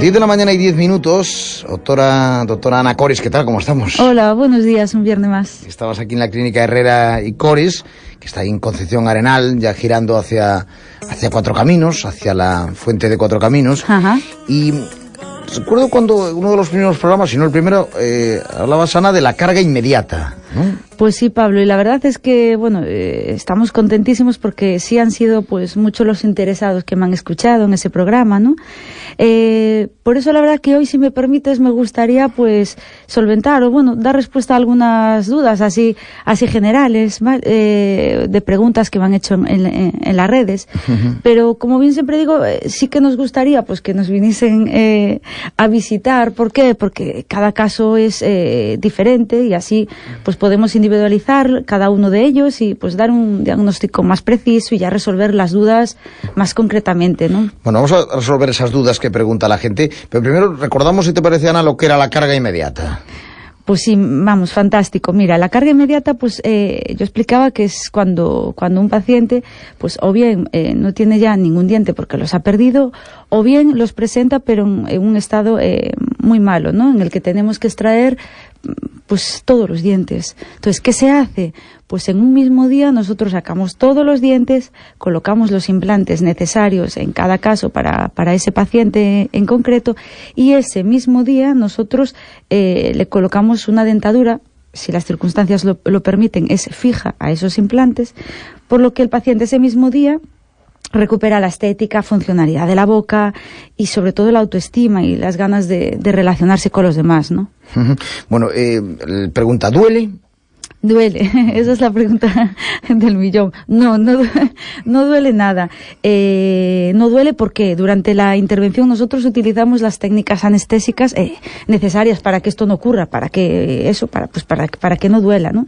10 de la mañana y 10 minutos. Doctora, doctora Ana Coris, ¿qué tal? ¿Cómo estamos? Hola, buenos días, un viernes más. Estabas aquí en la clínica Herrera y Coris, que está ahí en Concepción Arenal, ya girando hacia, hacia Cuatro Caminos, hacia la fuente de Cuatro Caminos. Ajá. Y recuerdo cuando uno de los primeros programas, si no el primero, eh, hablabas, Ana, de la carga inmediata. ¿no? Pues sí, Pablo, y la verdad es que, bueno, eh, estamos contentísimos porque sí han sido, pues, muchos los interesados que me han escuchado en ese programa, ¿no? Eh, por eso, la verdad que hoy, si me permites, me gustaría, pues, solventar o, bueno, dar respuesta a algunas dudas así, así generales, eh, de preguntas que me han hecho en, en- en las redes. Pero, como bien siempre digo, sí que nos gustaría, pues, que nos viniesen a visitar. ¿Por qué? Porque cada caso es diferente y así, pues, podemos individualizar cada uno de ellos y, pues, dar un diagnóstico más preciso y ya resolver las dudas más concretamente, ¿no? Bueno, vamos a resolver esas dudas que pregunta la gente. Pero primero, recordamos, si te parece, Ana, lo que era la carga inmediata. Pues sí, vamos, fantástico. Mira, la carga inmediata, pues eh, yo explicaba que es cuando, cuando un paciente, pues o bien eh, no tiene ya ningún diente porque los ha perdido, o bien los presenta pero en, en un estado eh, muy malo, ¿no? En el que tenemos que extraer pues todos los dientes. Entonces, ¿qué se hace? Pues en un mismo día nosotros sacamos todos los dientes, colocamos los implantes necesarios en cada caso para, para ese paciente en concreto y ese mismo día nosotros eh, le colocamos una dentadura, si las circunstancias lo, lo permiten, es fija a esos implantes, por lo que el paciente ese mismo día recupera la estética, funcionalidad de la boca y sobre todo la autoestima y las ganas de, de relacionarse con los demás, ¿no? Bueno, eh, pregunta, ¿duele? Duele, esa es la pregunta del millón. No, no, du- no duele nada. Eh, no duele porque durante la intervención nosotros utilizamos las técnicas anestésicas eh, necesarias para que esto no ocurra, para que eso, para, pues para, para que no duela, ¿no?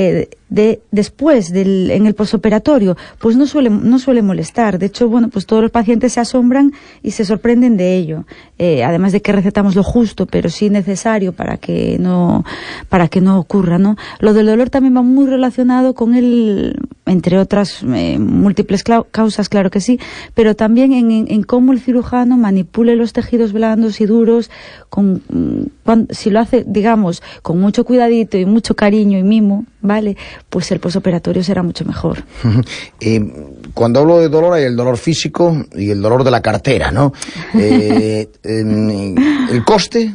Eh, de, después del, en el posoperatorio, pues no suele, no suele molestar. De hecho, bueno, pues todos los pacientes se asombran y se sorprenden de ello. Eh, además de que recetamos lo justo, pero sí necesario para que no, para que no ocurra, ¿no? Lo del dolor también va muy relacionado con el, entre otras eh, múltiples causas, claro que sí, pero también en, en- en cómo el cirujano manipule los tejidos blandos y duros, con, mm, cuan- si lo hace, digamos, con mucho cuidadito y mucho cariño y mimo, ¿vale? Pues el posoperatorio será mucho mejor. Eh, cuando hablo de dolor hay el dolor físico y el dolor de la cartera, ¿no? Eh, em, el coste,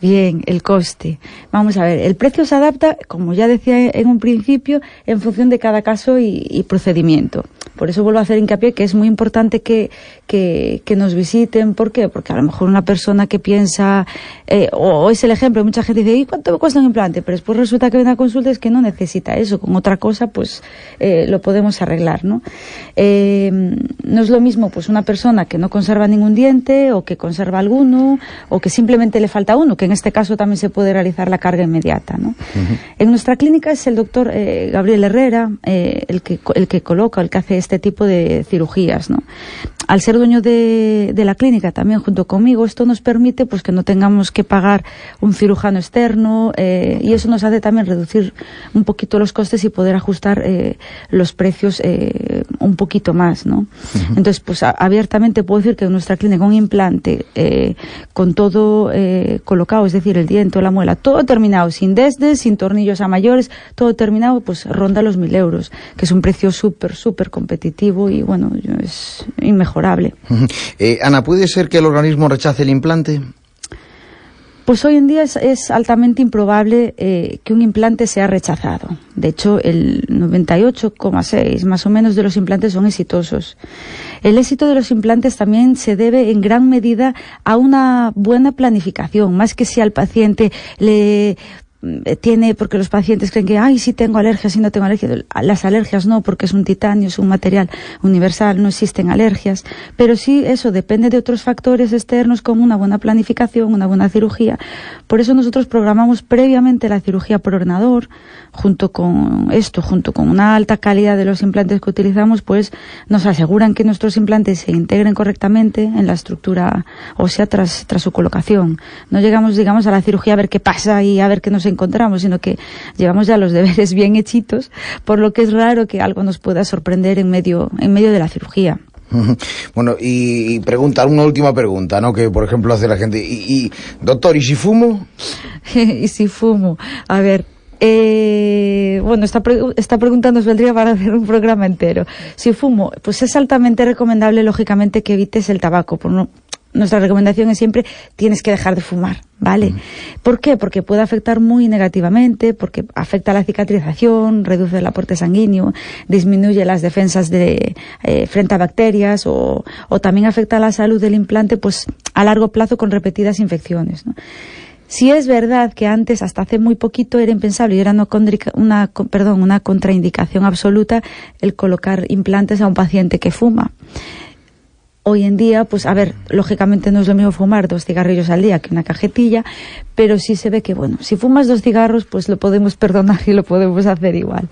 Bien, el coste. Vamos a ver, el precio se adapta, como ya decía en un principio, en función de cada caso y, y procedimiento. Por eso vuelvo a hacer hincapié que es muy importante que, que, que nos visiten. ¿Por qué? Porque a lo mejor una persona que piensa, eh, o, es el ejemplo, mucha gente dice, ¿y cuánto me cuesta un implante? Pero después resulta que viene a consulta es que no necesita eso. Con otra cosa, pues eh, lo podemos arreglar, ¿no? Eh, no es lo mismo, pues, una persona que no conserva ningún diente o que conserva alguno o que simplemente le falta uno, que en este caso también se puede realizar la carga inmediata, ¿no? En nuestra clínica es el doctor eh, Gabriel Herrera el, que, el que coloca, el que hace este tipo de cirugías, ¿no? Al ser dueño de, la clínica también junto conmigo, esto nos permite pues que no tengamos que pagar un cirujano externo eh, y eso nos hace también reducir un poquito los costes y poder ajustar eh, los precios eh, un poquito más, ¿no? Entonces, pues a- abiertamente puedo decir que en nuestra clínica un implante eh, con todo eh, colocado, es decir, el diente la muela, todo terminado, sin desdes, sin tornillos a mayores, todo terminado, pues ronda los mil euros, que es un precio súper, súper competitivo y bueno, yo- es inmejorable. Eh, Ana, ¿puede ser que el organismo rechace el implante? Pues hoy en día es, altamente improbable eh, que un implante sea rechazado. De hecho, el 98,6 más o menos de los implantes son exitosos. El éxito de los implantes también se debe en gran medida a una buena planificación, más que si al paciente le tiene porque los pacientes creen que ay sí tengo alergias sí no tengo alergias las alergias no porque es un titanio es un material universal no existen alergias. Pero sí eso depende de otros factores externos como una buena planificación una buena cirugía. Por eso nosotros programamos previamente la cirugía por ordenador junto con esto junto con una alta calidad de los implantes que utilizamos pues nos aseguran que nuestros implantes se integren correctamente en la estructura ósea tras, tras su colocación. No llegamos digamos a la cirugía a ver qué pasa y a ver qué nos encontramos, sino que llevamos ya los deberes bien hechitos, por lo que es raro que algo nos pueda sorprender en medio, en medio de la cirugía. Bueno, y, pregunta, una última pregunta, ¿no? Que por ejemplo hace la gente. Y, doctor, ¿y si fumo? y si fumo. A ver, eh, bueno, esta, esta pregunta nos vendría para hacer un programa entero. Si fumo, pues es altamente recomendable, lógicamente, que evites el tabaco. Por no, nuestra recomendación es siempre tienes que dejar de fumar, ¿vale? ¿Por qué? Porque puede afectar muy negativamente, porque afecta la cicatrización, reduce el aporte sanguíneo, disminuye las defensas de, eh, frente a bacterias o, o, también afecta la salud del implante pues a largo plazo con repetidas infecciones, ¿no? Si es verdad que antes, hasta hace muy poquito, era impensable y era una, una, perdón, una contraindicación absoluta el colocar implantes a un paciente que fuma hoy en día, pues a ver, lógicamente no es lo mismo fumar dos cigarrillos al día que una cajetilla, pero sí se ve que, bueno, si fumas dos cigarros, pues lo podemos perdonar y lo podemos hacer igual.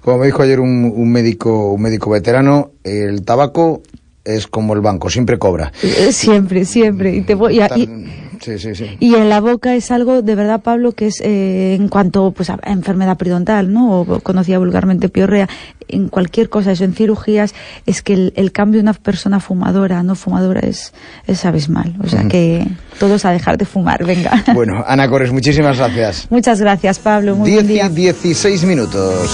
Como me dijo ayer un, médico, un médico veterano, el tabaco es como el banco, siempre cobra. Eh, siempre, siempre. Y te voy, Sí, sí, sí. Y en la boca es algo, de verdad, Pablo, que es eh, en cuanto pues, a enfermedad periodontal, ¿no? O conocida vulgarmente piorrea, en cualquier cosa, eso en cirugías, es que el, cambio de una persona fumadora no fumadora es, es abismal. O sea que todos a dejar de fumar, venga. Bueno, Ana Corres, muchísimas gracias. Muchas gracias, Pablo. Muy buen día. 16 minutos.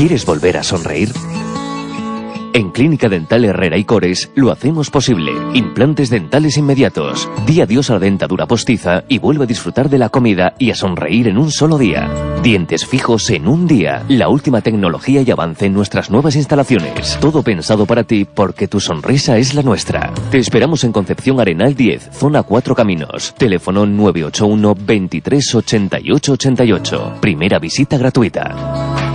¿Quieres volver a sonreír? En Clínica Dental Herrera y Cores lo hacemos posible. Implantes dentales inmediatos. Di adiós a la dentadura postiza y vuelve a disfrutar de la comida y a sonreír en un solo día. Dientes fijos en un día. La última tecnología y avance en nuestras nuevas instalaciones. Todo pensado para ti porque tu sonrisa es la nuestra. Te esperamos en Concepción Arenal 10, zona 4 Caminos. Teléfono 981 23 88 88. Primera visita gratuita.